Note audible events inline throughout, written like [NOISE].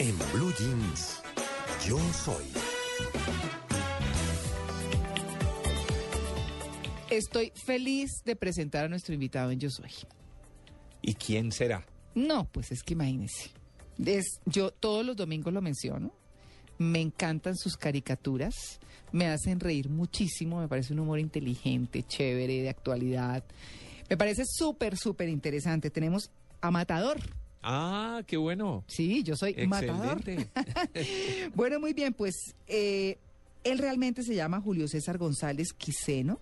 En Blue Jeans, yo soy. Estoy feliz de presentar a nuestro invitado en Yo Soy. ¿Y quién será? No, pues es que imagínense. Yo todos los domingos lo menciono. Me encantan sus caricaturas. Me hacen reír muchísimo. Me parece un humor inteligente, chévere, de actualidad. Me parece súper, súper interesante. Tenemos a Matador. Ah, qué bueno. Sí, yo soy Matador. [LAUGHS] Bueno, muy bien, pues eh, él realmente se llama Julio César González Quiseno,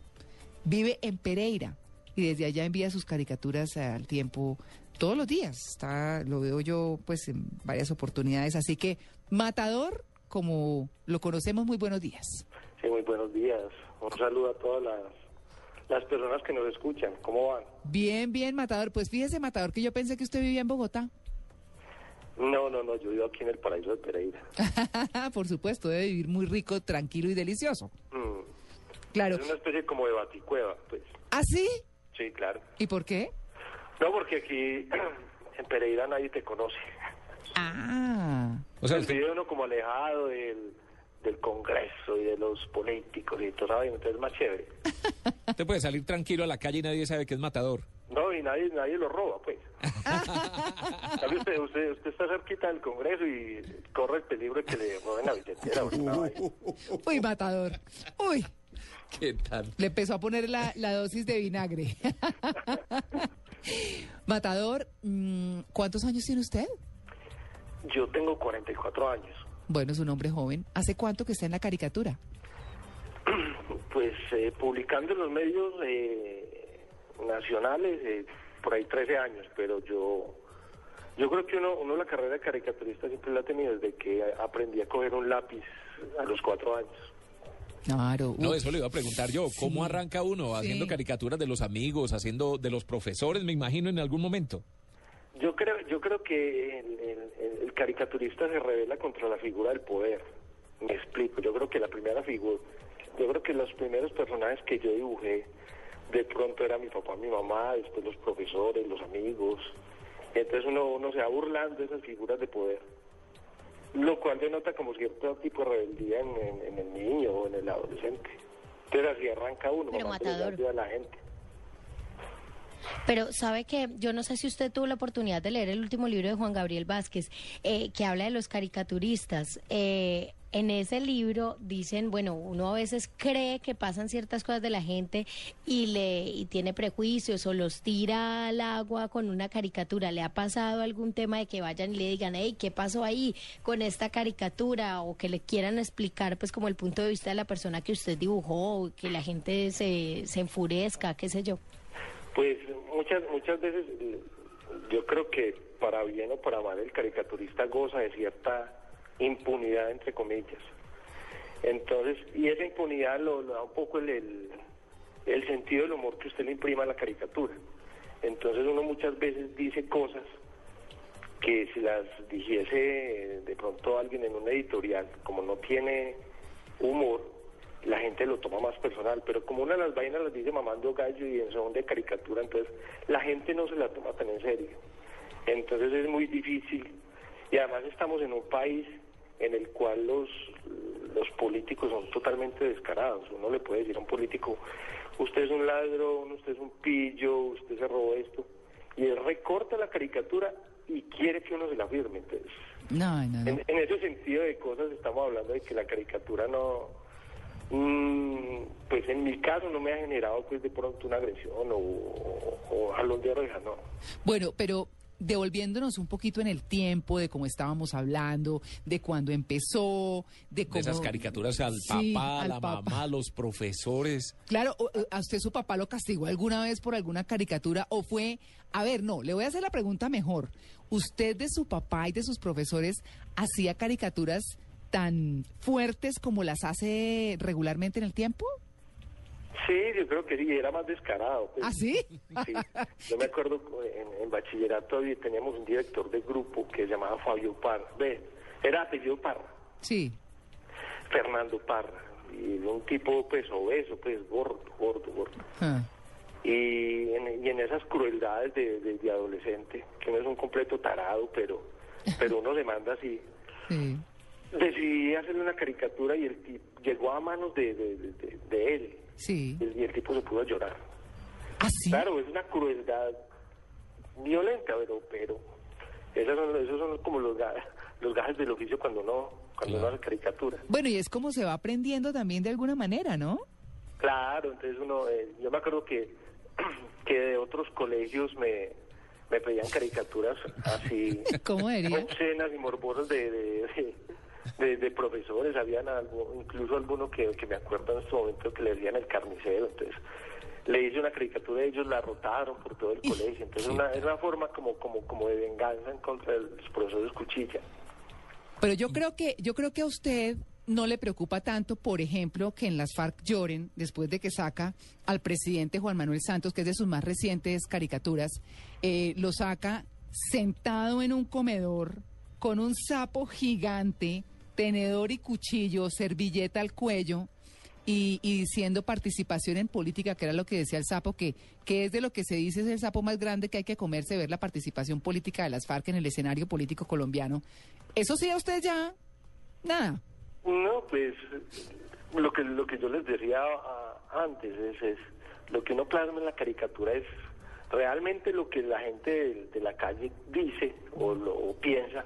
vive en Pereira y desde allá envía sus caricaturas al tiempo todos los días. Está, lo veo yo pues en varias oportunidades, así que Matador, como lo conocemos, muy buenos días. Sí, muy buenos días. Un saludo a todas las, las personas que nos escuchan. ¿Cómo van? Bien, bien, Matador. Pues fíjese, Matador, que yo pensé que usted vivía en Bogotá. No, no, no, yo vivo aquí en el paraíso de Pereira. [LAUGHS] Por supuesto, debe vivir muy rico, tranquilo y delicioso. Mm. Claro. Es una especie como de baticueva, pues. ¿Ah, sí? Sí, claro. ¿Y por qué? No, porque aquí [CLEARS THROAT] en Pereira nadie te conoce. Ah. O sea, Se usted- vive uno como alejado del, del Congreso y de los políticos y todo, ¿sabes? Entonces es más chévere. [LAUGHS] usted puede salir tranquilo a la calle y nadie sabe que es matador. No, y nadie, nadie lo roba, pues. [LAUGHS] ¿Sabe usted, usted, usted está cerquita del Congreso y corre el peligro de que le roben la billetera. Uy, Matador. Uy. ¿Qué tal? Le empezó a poner la, la dosis de vinagre. [LAUGHS] Matador, mm, ¿cuántos años tiene usted? Yo tengo 44 años. Bueno, es un hombre joven. ¿Hace cuánto que está en la caricatura? Pues eh, publicando en los medios eh, nacionales eh, por ahí 13 años, pero yo yo creo que uno, uno la carrera de caricaturista siempre la ha tenido desde que aprendí a coger un lápiz a los cuatro años. Claro. No, eso le iba a preguntar yo. ¿Cómo Sí. arranca uno? Haciendo Sí. caricaturas de los amigos, haciendo de los profesores, me imagino, en algún momento. Yo creo yo creo que el- el caricaturista se revela contra la figura del poder. Me explico. Yo creo que la primera figura, yo creo que los primeros personajes que yo dibujé de pronto era mi papá, mi mamá, después los profesores, los amigos. Entonces uno, uno se va burlando de esas figuras de poder. Lo cual denota como cierto tipo de rebeldía en, en- en el niño o en el adolescente. Entonces así arranca uno, Pero, Matador. a la gente. Pero sabe que yo no sé si usted tuvo la oportunidad de leer el último libro de Juan Gabriel Vázquez, eh, que habla de los caricaturistas. Eh, en ese libro dicen, bueno, uno a veces cree que pasan ciertas cosas de la gente y le y tiene prejuicios o los tira al agua con una caricatura. ¿Le ha pasado algún tema de que vayan y le digan, hey, ¿qué pasó ahí con esta caricatura? O que le quieran explicar, pues, como el punto de vista de la persona que usted dibujó, que la gente se, se enfurezca, qué sé yo. Pues muchas muchas veces eh, yo creo que para bien o para mal el caricaturista goza de cierta impunidad entre comillas. Entonces, y esa impunidad lo, da un poco el, el, sentido del humor que usted le imprima a la caricatura. Entonces uno muchas veces dice cosas que si las dijese de pronto alguien en una editorial, como no tiene humor, la gente lo toma más personal, pero como una de las vainas las dice mamando gallo y en son de caricatura, entonces la gente no se la toma tan en serio. Entonces es muy difícil y además estamos en un país en el cual los, los políticos son totalmente descarados. Uno le puede decir a un político, usted es un ladrón, usted es un pillo, usted se robó esto, y él recorta la caricatura y quiere que uno se la firme. Entonces, No, no, no. en, en ese sentido de cosas estamos hablando de que la caricatura no, mm, pues en mi caso no me ha generado pues de pronto una agresión o, o, o jalón de oreja, no. Bueno, pero devolviéndonos un poquito en el tiempo de cómo estábamos hablando, de cuándo empezó, de De cómo... esas caricaturas al Sí, papá, a al la papá. mamá, los profesores. Claro, ¿a usted su papá lo castigó alguna vez por alguna caricatura o fue, a ver, no, le voy a hacer la pregunta mejor. ¿usted de su papá y de sus profesores hacía caricaturas tan fuertes como las hace regularmente en el tiempo? Sí, yo creo que sí, era más descarado. pues. ¿Ah, sí? Sí, yo me acuerdo en, en bachillerato teníamos un director de grupo que se llamaba Fabio Parra, ve, era apellido Parra, Sí. Fernando Parra, y un tipo pues obeso, pues gordo, gordo, gordo. Ah. Y en, y en esas crueldades de, de- de adolescente, que no es un completo tarado, pero, pero uno se manda así. Sí. Decidí hacerle una caricatura y el tipo llegó a manos de él. Sí. Y el, y el tipo se pudo llorar. ¿Ah, sí? Claro, es una crueldad violenta, pero, pero esos son, esos son como los, ga- los gajes del oficio cuando uno, cuando uno hace caricatura. Bueno, y es como se va aprendiendo también de alguna manera, ¿no? Claro, entonces uno, eh, yo me acuerdo que, [CLEARS THROAT] que de otros colegios me, me pedían caricaturas así, [LAUGHS] ¿Cómo diría? obscenas y morbosas de, de, de, de- de profesores, habían algo, incluso alguno que, que me acuerdo en este momento que le decían el carnicero, entonces le hice una caricatura y ellos la rotaron por todo el colegio, entonces una, es una forma como, como, como de venganza en contra de los profesores cuchilla. Pero yo creo que yo creo que a usted no le preocupa tanto, por ejemplo, que en las FARC lloren después de que saca al presidente Juan Manuel Santos, que es de sus más recientes caricaturas, eh, lo saca sentado en un comedor con un sapo gigante, tenedor y cuchillo, servilleta al cuello. Y, y diciendo participación en política, que era lo que decía el sapo, que, que es de lo que se dice es el sapo más grande que hay que comerse, ver la participación política de las FARC en el escenario político colombiano. ¿Eso sí a usted ya? Nada. No, pues lo que lo que yo les decía ah, antes es, es lo que uno plasma en la caricatura es realmente lo que la gente de, la calle dice o lo o piensa,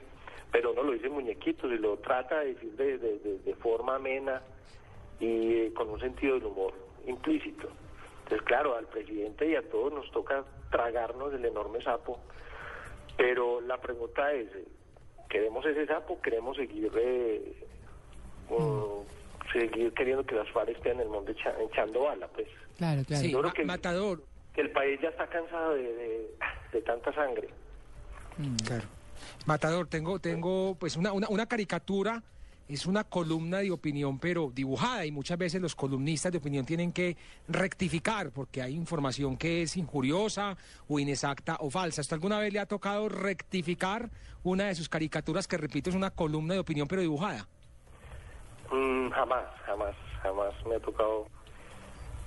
pero uno lo dice en muñequitos y lo trata de decir de, de- de- de forma amena y eh, con un sentido del humor implícito. Entonces, claro, al presidente y a todos nos toca tragarnos el enorme sapo, pero la pregunta es, eh, ¿queremos ese sapo? ¿Queremos seguir eh, mm, seguir queriendo que las FARC estén en el mundo echa- echando bala? Pues Claro, claro. Sí, Yo creo Ma- que- Matador. que el país ya está cansado de, de- de tanta sangre. Claro. Matador, tengo, tengo pues una, una, una caricatura, es una columna de opinión, pero dibujada, y muchas veces los columnistas de opinión tienen que rectificar porque hay información que es injuriosa o inexacta o falsa. ¿Esto alguna vez le ha tocado rectificar una de sus caricaturas que, repito, es una columna de opinión, pero dibujada? Mm, jamás, jamás, jamás me ha tocado.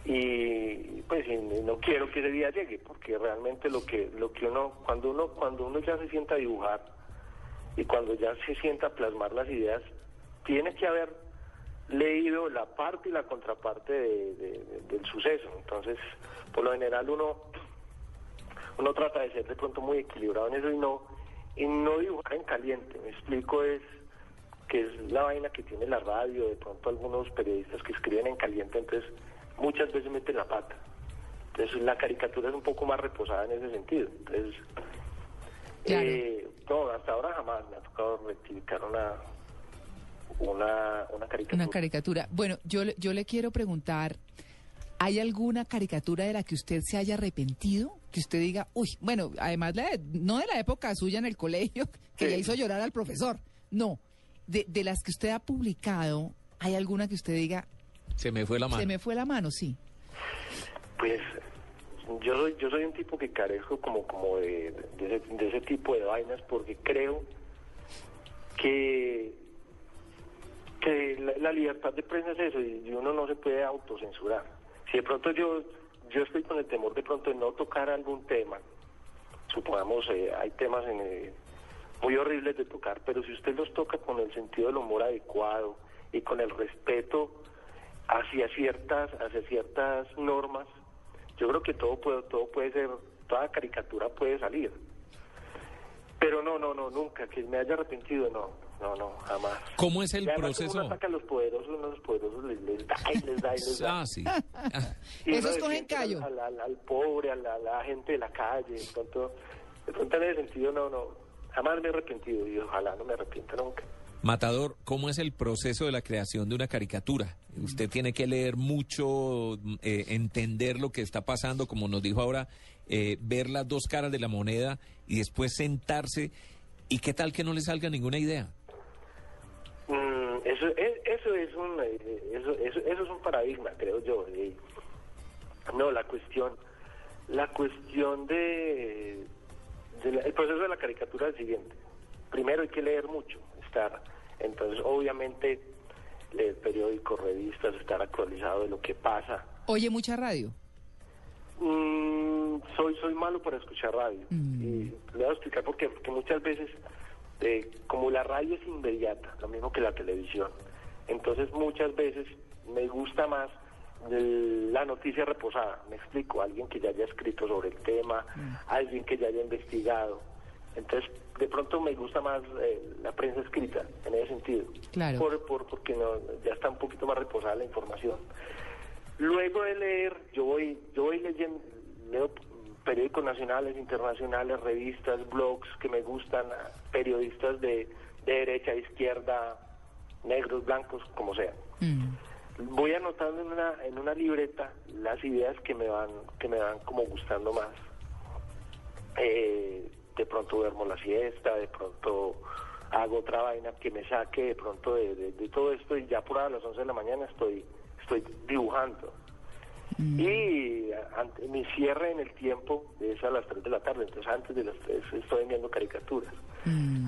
Y pues no quiero que ese día llegue, porque realmente lo que lo que uno cuando uno cuando uno ya se sienta a dibujar y cuando ya se sienta a plasmar las ideas, tiene que haber leído la parte y la contraparte de- del suceso. Entonces, por lo general uno uno trata de ser de pronto muy equilibrado en eso y no y no dibujar en caliente. Me explico es que es la vaina que tiene la radio, de pronto algunos periodistas que escriben en caliente, entonces muchas veces meten la pata. Entonces la caricatura es un poco más reposada en ese sentido. Entonces, Claro. eh, no, hasta ahora jamás me ha tocado rectificar una, una, una caricatura. Una caricatura. Bueno, yo, le- yo le quiero preguntar, ¿hay alguna caricatura de la que usted se haya arrepentido? Que usted diga, uy, bueno, además la de- no de la época suya en el colegio, [LAUGHS] que Sí. ya hizo llorar al profesor, no, de, de las que usted ha publicado, ¿hay alguna que usted diga, Se me fue la mano. se me fue la mano? Sí. Pues yo soy, yo soy un tipo que carezco como, como de, de ese, de ese tipo de vainas porque creo que, que la, la libertad de prensa es eso y uno no se puede autocensurar. Si de pronto yo, yo estoy con el temor de pronto de no tocar algún tema, supongamos eh, hay temas en, eh, muy horribles de tocar, pero si usted los toca con el sentido del humor adecuado y con el respeto hacia ciertas hacia ciertas normas, yo creo que todo puede todo puede ser toda caricatura puede salir. Pero no, no, no, nunca que me haya arrepentido, no, no, no, jamás. ¿Cómo es el además, proceso? Uno ataca a los poderosos, uno a los poderosos les, les da y les da y les da. Ah, sí. [LAUGHS] Y Esos cogen callo. Al, al- al pobre, a la, a la gente de la calle, de pronto, de pronto en ese sentido no, no, jamás me he arrepentido y ojalá no me arrepienta nunca. Matador, ¿cómo es el proceso de la creación de una caricatura? Usted tiene que leer mucho, mm, eh, entender lo que está pasando, como nos dijo ahora, eh, ver las dos caras de la moneda y después sentarse ¿Y qué tal que no le salga ninguna idea? Mm, eso, es, eh, eso, es un paradigma, creo yo. No, la cuestión, la cuestión de, de la- el proceso de la caricatura es el siguiente. Primero hay que leer mucho, estar, entonces obviamente leer periódicos, revistas, estar actualizado de lo que pasa. Oye, mucha radio. Mm, soy soy malo para escuchar radio. Y le voy a explicar por qué. Porque muchas veces eh, como la radio es inmediata lo mismo que la televisión entonces muchas veces me gusta más la noticia reposada. Me explico alguien que ya haya escrito sobre el tema alguien que ya haya investigado entonces de pronto me gusta más eh, la prensa escrita en ese sentido Claro. por, por porque no, ya está un poquito más reposada la información Luego de leer, yo voy, yo voy leyendo, leo periódicos nacionales, internacionales, revistas, blogs que me gustan, ah, periodistas de, de derecha, izquierda, negros, blancos, como sea. Voy anotando en una, en una libreta las ideas que me van, que me van como gustando más. Eh, de pronto duermo la siesta, de pronto hago otra vaina que me saque de pronto de, de- de todo esto y ya por a las 11 de la mañana estoy, estoy dibujando. Y a- ante- mi cierre en el tiempo es a las 3 de la tarde, entonces antes de las 3 estoy enviando caricaturas.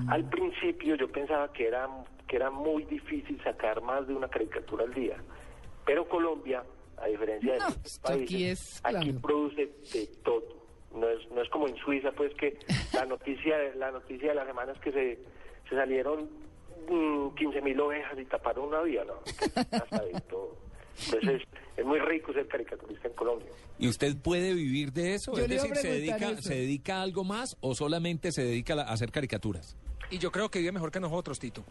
Al principio yo pensaba que era, que era muy difícil sacar más de una caricatura al día, pero Colombia, a diferencia de No, esto aquí países, es aquí produce de todo. No es, no es como en Suiza, pues que la noticia, la noticia de la semana es que se, se salieron 15 mil ovejas y taparon una vía, ¿no? Hasta de todo. Entonces es muy rico ser caricaturista en Colombia. ¿Y usted puede vivir de eso? Yo es decir, ¿se dedica, eso. ¿se dedica a algo más o solamente se dedica a hacer caricaturas? Y yo creo que vive mejor que nosotros, Tito. [LAUGHS]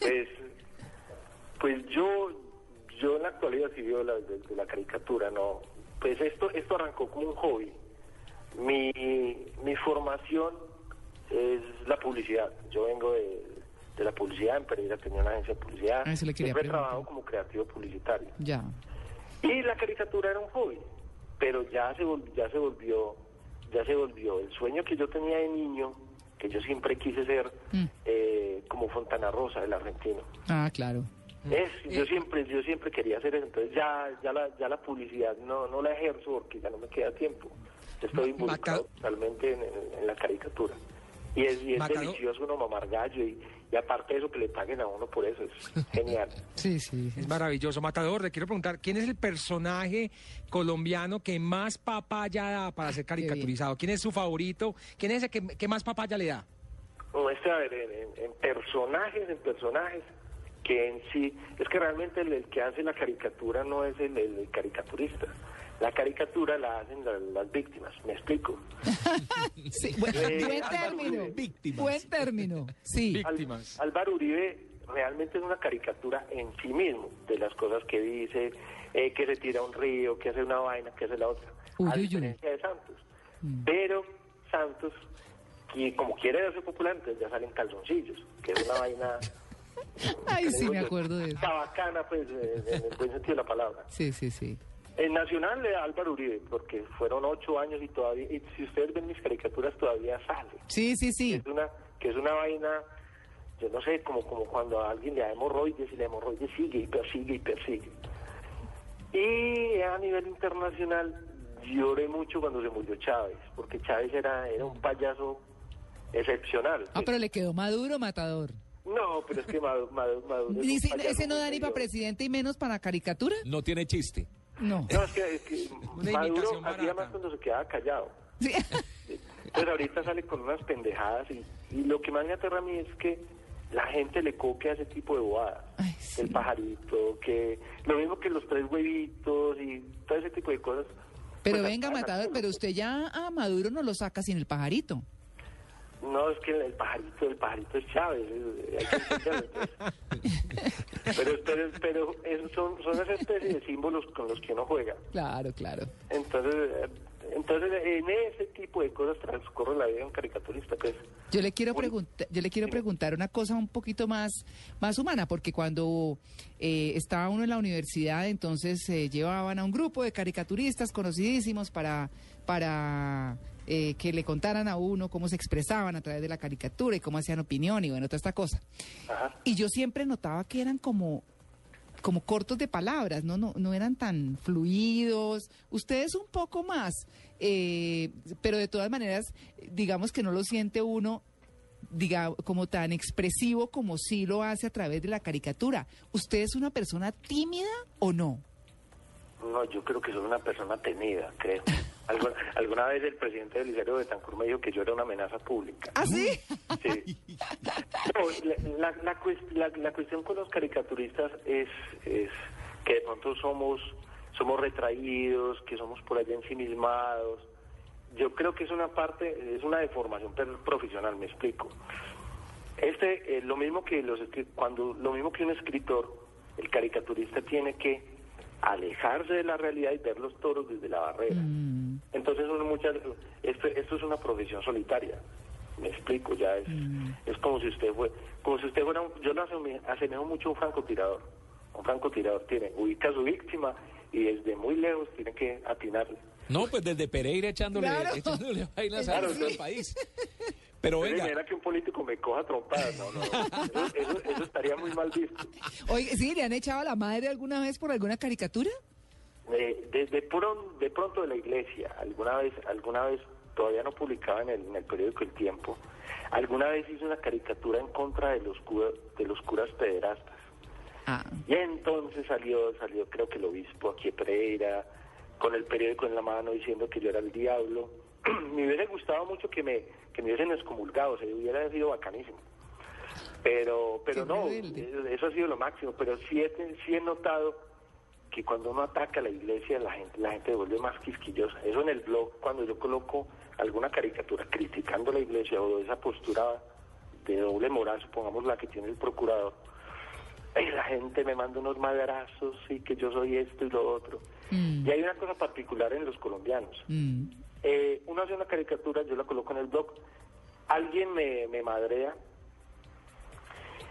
pues, pues yo, yo en la actualidad sí veo la, de, de la caricatura, ¿no? Pues esto, esto arrancó como un hobby. Mi, mi formación es la publicidad. Yo vengo de, de la publicidad, en Pereira tenía una agencia de publicidad. Ah, eso le quería Siempre he preguntar. trabajado como creativo publicitario. Ya. Y la caricatura era un hobby, pero ya se volvió, ya se volvió, ya se volvió el sueño que yo tenía de niño, que yo siempre quise ser Mm. eh, como Fontana Rosa, el argentino. Ah, claro. Es, yo siempre, yo siempre quería hacer eso, entonces ya, ya la, ya la publicidad no, no la ejerzo porque ya no me queda tiempo. Estoy Ma- involucrado Maca- totalmente en, en- en la caricatura. Y es, y es Macado- delicioso uno mamar gallo y, y aparte de eso que le paguen a uno por eso, es [LAUGHS] genial. Sí, sí. Es maravilloso. Matador, le quiero preguntar, ¿quién es el personaje colombiano que más papaya da para ser caricaturizado? ¿Quién es su favorito? ¿Quién es el que, que más papaya le da? No, este, a ver, en, en- en personajes, en personajes, que en sí, es que realmente el, el que hace la caricatura no es el, el caricaturista. La caricatura la hacen la- las víctimas, ¿me explico? [LAUGHS] Sí, buen, Eh, buen término. Uribe. Víctimas. Buen término. Sí. Al- Víctimas. Álvaro Uribe realmente es una caricatura en sí mismo, de las cosas que dice, eh, que se tira a un río, que hace una vaina, que hace la otra, Uy, a uy, uy. diferencia de Santos. Pero Santos, que como quiere verse popular, entonces ya salen calzoncillos, que es una vaina... [LAUGHS] Ay, sí, me acuerdo de eso. Está bacana, pues, eh, en el buen sentido de la palabra. Sí, sí, sí. En Nacional le da Álvaro Uribe, porque fueron ocho años y todavía, y si ustedes ven mis caricaturas, todavía sale. Sí, sí, sí. es una, que es una vaina, yo no sé, como, como cuando a alguien le da hemorroides y la hemorroides sigue y persigue y persigue. Y a nivel internacional lloré mucho cuando se murió Chávez, porque Chávez era, era un payaso excepcional. Ah, pero le quedó maduro, matador. No, pero es que Maduro... Maduro es Dice, ese no da ni para presidente y menos para caricatura. No tiene chiste. No. No, es que, es que Una Maduro hacía más cuando se quedaba callado. Sí. Entonces ahorita sale con unas pendejadas y, y lo que más me aterra a mí es que la gente le coque a ese tipo de bobadas. Ay, sí. El pajarito, que lo mismo que los tres huevitos y todo ese tipo de cosas. Pero Pues, venga, matador, pero usted ya a Maduro no lo saca sin el pajarito. No, es que el, pajarito, el pajarito es Chávez, eh, hay que entenderlo, entonces. [LAUGHS] Pero, pero, pero esos son, son esa especie de símbolos con los que uno juega. Claro, claro. Entonces, eh, Entonces, en ese tipo de cosas transcurre la vida de un caricaturista, pues. Yo le quiero preguntar, yo le quiero preguntar una cosa un poquito más, más humana, porque cuando eh, estaba uno en la universidad, entonces se llevaban a un grupo de caricaturistas conocidísimos para, para eh, que le contaran a uno cómo se expresaban a través de la caricatura y cómo hacían opinión y bueno, toda esta cosa. Y yo siempre notaba que eran como como cortos de palabras, ¿no? No, no eran tan fluidos. Ustedes un poco más, eh, pero de todas maneras, digamos que no lo siente uno diga, como tan expresivo como sí lo hace a través de la caricatura. ¿Usted es una persona tímida o no? No, yo creo que soy una persona tenida, creo. Alguna, alguna vez el presidente del Liceo de Tancur me dijo que yo era una amenaza pública. ¿Ah, sí? Sí. No, la, la, la cues- la- la cuestión con los caricaturistas es, es que de pronto somos, somos retraídos, que somos por allá ensimismados. Yo creo que es una parte, es una deformación profesional, me explico. Este, eh, lo mismo que los cuando lo mismo que un escritor, el caricaturista tiene que alejarse de la realidad y ver los toros desde la barrera. Entonces uno muchas esto, esto es una profesión solitaria. Me explico, ya es es como si usted fue como si usted fuera un- yo lo aseme- asemejo mucho a un francotirador. Un francotirador tiene ubica a su víctima y desde muy lejos tiene que atinarle. No, pues desde Pereira echándole, Claro. echándole [LAUGHS] vainas Claro, a todo el sí. país. Pero venga, era que un político me coja trompadas, no, no, no. Eso, eso- eso estaría muy mal visto. Oye, ¿sí le han echado a la madre alguna vez por alguna caricatura? Eh, de, de, pron- de pronto de la iglesia, alguna vez, alguna vez, todavía no publicaba en el, en el periódico El Tiempo, alguna vez hice una caricatura en contra de los, de los curas pederastas. Ah. Y entonces salió, salió creo que el obispo aquí Pereira, con el periódico en la mano diciendo que yo era el diablo. [CLEARS THROAT] me hubiera gustado mucho que me, que me hubiesen excomulgado, o sea, hubiera sido bacanísimo. Pero, pero Qué no, rebelde. eso ha sido lo máximo. Pero sí he, sí he notado que cuando uno ataca a la iglesia, la gente, la gente se vuelve más quisquillosa. Eso en el blog, cuando yo coloco alguna caricatura criticando la iglesia o esa postura de doble moral, supongamos la que tiene el procurador, y la gente me manda unos madrazos y que yo soy esto y lo otro. Mm. Y hay una cosa particular en los colombianos. Mm. Eh, uno hace una caricatura, yo la coloco en el blog, alguien me, me madrea,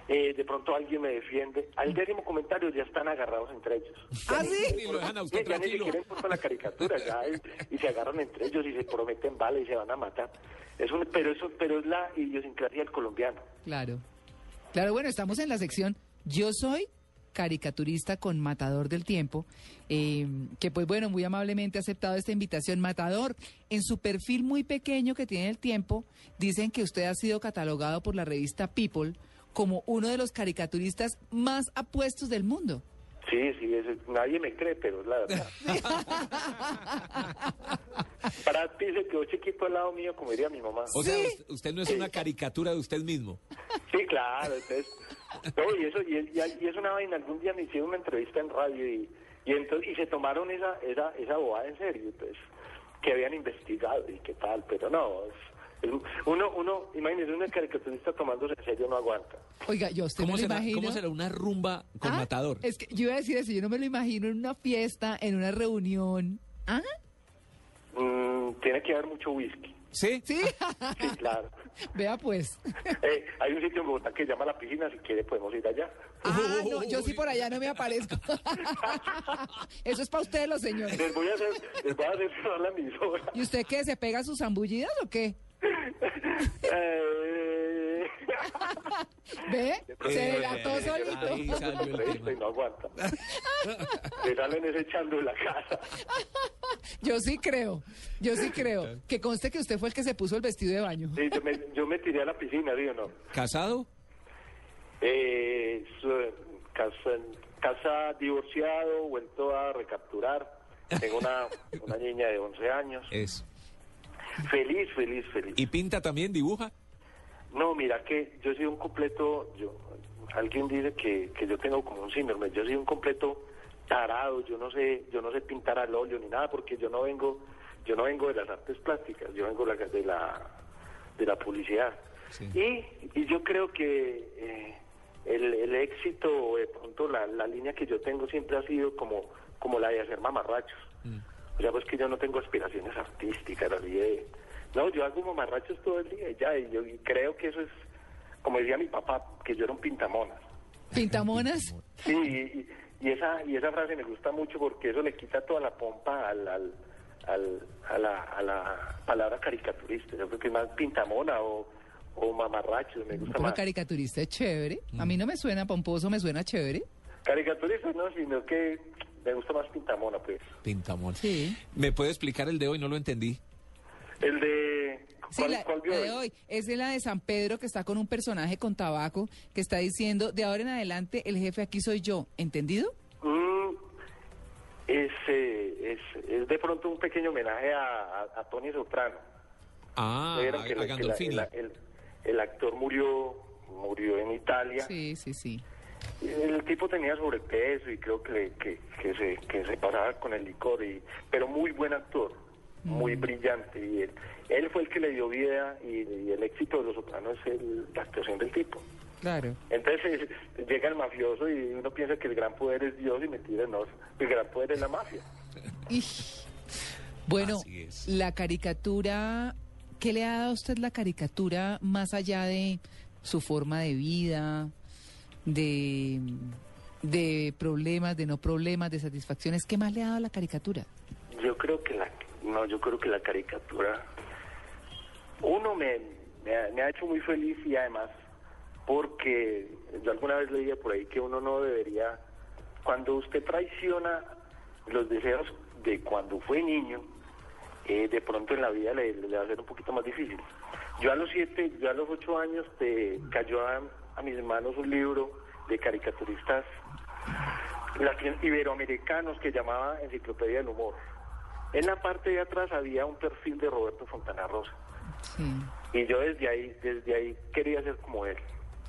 eh, de pronto alguien me defiende, al décimo comentario ya están agarrados entre ellos. ¿Ah, sí? y lo dejan a Ya, usted ya ni siquiera importa la caricatura, ya, y, y se agarran entre ellos y se prometen balas y se van a matar. Es un, pero eso pero es la idiosincrasia del colombiano. Claro. Claro, bueno, estamos en la sección Yo soy caricaturista con Matador del Tiempo, eh, que pues bueno, muy amablemente ha aceptado esta invitación. Matador, en su perfil muy pequeño que tiene el tiempo, dicen que usted ha sido catalogado por la revista People como uno de los caricaturistas más apuestos del mundo. Sí, sí, eso- nadie me cree, pero es la verdad. [LAUGHS] Brad Pitt se quedó chiquito al lado mío, como diría mi mamá. o sea, usted, usted no es una caricatura de usted mismo. Sí, claro, entonces, no, y eso, y, es- y hay- y es una vaina, algún día me hicieron una entrevista en radio y, y entonces, y se tomaron esa, esa, esa bobada en serio, entonces, que habían investigado y qué tal, pero no, es- es- uno, uno, imagínese, un caricaturista tomándose en serio no aguanta. Oiga, yo usted ¿Cómo no lo será, imagino. ¿Cómo será una rumba con Ah, Matador? Es que yo iba a decir eso, yo no me lo imagino en una fiesta, en una reunión. ¿Ah? Mm, tiene que haber mucho whisky, ¿Sí? Sí. [LAUGHS] sí, claro. Vea pues. Eh, hay un sitio en Bogotá que se llama La Piscina, si quiere podemos ir allá. Ah, no, yo sí por allá no me aparezco. [LAUGHS] Eso es para ustedes los señores. Les voy a hacer, les voy a hacer la emisora. ¿Y usted qué? ¿Se pega sus zambullidas o qué? [LAUGHS] Eh, [LAUGHS] ¿Ve? Se delató solito. el y no aguanta. [LAUGHS] Le salen ese echando en la casa. [LAUGHS] Yo sí creo, yo sí creo. Que conste que usted fue el que se puso el vestido de baño. Sí, yo, me, yo me tiré a la piscina, ¿sí o no? ¿Casado? Eh, su- casa, casa divorciado, vuelto a recapturar. Tengo una, una niña de 11 años. Es. Feliz, feliz, feliz. ¿Y pinta también? ¿Dibuja? No, mira que yo soy un completo, yo, alguien dice que, que yo tengo como un síndrome, yo soy un completo tarado, yo no sé, yo no sé pintar al óleo ni nada porque yo no vengo, yo no vengo de las artes plásticas, yo vengo de la de la, de la publicidad. Sí. Y, y yo creo que eh, el, el éxito, o de pronto la, la línea que yo tengo siempre ha sido como, como la de hacer mamarrachos. O sea, pues que yo no tengo aspiraciones artísticas, así de... No, yo hago mamarrachos todo el día y ya, y yo y creo que eso es, como decía mi papá, que yo era un pintamonas. ¿Pintamonas? Sí, y, y esa, y esa frase me gusta mucho porque eso le quita toda la pompa al, al, al- a, la, a la palabra caricaturista. Yo creo que es más pintamona o, o mamarracho, me gusta Como más. caricaturista es chévere. A mí no me suena pomposo, me suena chévere. Caricaturista no, sino que me gusta más pintamona, pues. Pintamón. Sí. ¿Me puede explicar el de hoy? No lo entendí. El de... Sí, ¿Cuál, la, cuál vio la de hoy? hoy es de la de San Pedro que está con un personaje con tabaco que está diciendo, de ahora en adelante el jefe aquí soy yo, ¿entendido? Mm, es, eh, es, es de pronto un pequeño homenaje a, a, a Tony Soprano. Ah, Vieron a, que a la- que la- Gandolfini. el, el- el actor murió murió en Italia. Sí, sí, sí. El tipo tenía sobrepeso y creo que, que, que se, que se pasaba con el licor, y, pero muy buen actor, muy brillante. Y él, él fue el que le dio vida y, y el éxito de Los Sopranos es el- la actuación del tipo. Claro. Entonces llega el mafioso y uno piensa que el gran poder es Dios y mentira, no, el gran poder es la mafia. [LAUGHS] Y, bueno, la caricatura, ¿qué le ha dado a usted la caricatura más allá de su forma de vida, de, de problemas, de no problemas, de satisfacciones? ¿Qué más le ha dado la caricatura? Yo creo que la, no, yo creo que la caricatura, uno me, ha, hecho muy feliz y además porque yo alguna vez leía por ahí que uno no debería, cuando usted traiciona los deseos de cuando fue niño, eh, de pronto en la vida le, va a ser un poquito más difícil. Yo a los siete, yo a los ocho años te cayó a, mis manos un libro de caricaturistas iberoamericanos que llamaba Enciclopedia del Humor. En la parte de atrás había un perfil de Roberto Fontana Rosa. Sí, Y yo desde ahí, desde ahí quería ser como él.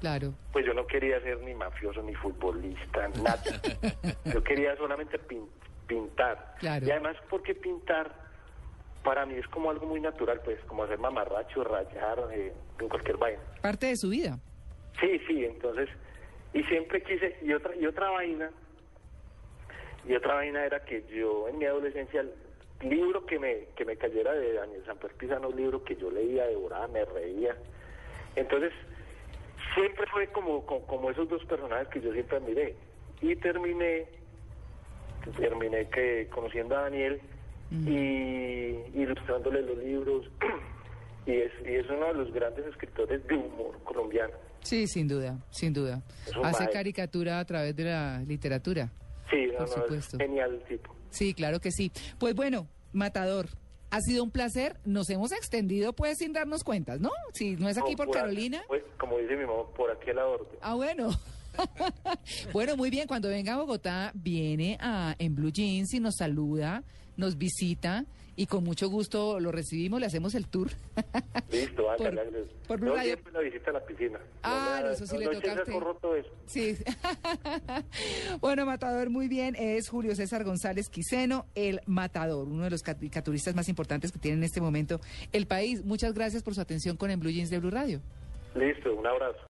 claro. Pues yo no quería ser ni mafioso, ni futbolista, [LAUGHS] nada. Yo quería solamente pin- pintar. Claro. Y además porque pintar para mí es como algo muy natural, pues como hacer mamarracho, rayar, eh, en cualquier vaina. Parte de su vida. Sí, sí, entonces, y siempre quise, y otra, y otra vaina, y otra vaina era que yo en mi adolescencia, libro que me, que me cayera de Daniel Samper Pizano, un libro que yo leía, devoraba, me reía. Entonces, siempre fue como, como, como esos dos personajes que yo siempre admiré. Y terminé, terminé que conociendo a Daniel y ilustrándole los libros. [CLEARS THROAT] y, es, y es uno de los grandes escritores de humor colombiano. Sí, sin duda, sin duda. Hace caricatura a través de la literatura. Sí, Por no, supuesto. es genial el tipo. Sí, claro que sí. Pues bueno, Matador, ha sido un placer. Nos hemos extendido pues sin darnos cuentas, ¿no? Si no es aquí No, por Carolina. pues, como dice mi mamá, por aquí a la orden. Ah, bueno. [LAUGHS] bueno, muy bien. Cuando venga a Bogotá, viene a, en Blue Jeans y nos saluda, nos visita y con mucho gusto lo recibimos, le hacemos el tour. [LAUGHS] Listo, Por- por Blue No Radio. siempre la visita a la piscina. Ah, no, eso sí le no toca a usted. roto eso. Sí. [LAUGHS] bueno, Matador, muy bien. Es Julio César González Quiseno, el Matador, uno de los caricaturistas más importantes que tiene en este momento el país. Muchas gracias por su atención con En Blue Jeans de Blue Radio. Listo, un abrazo.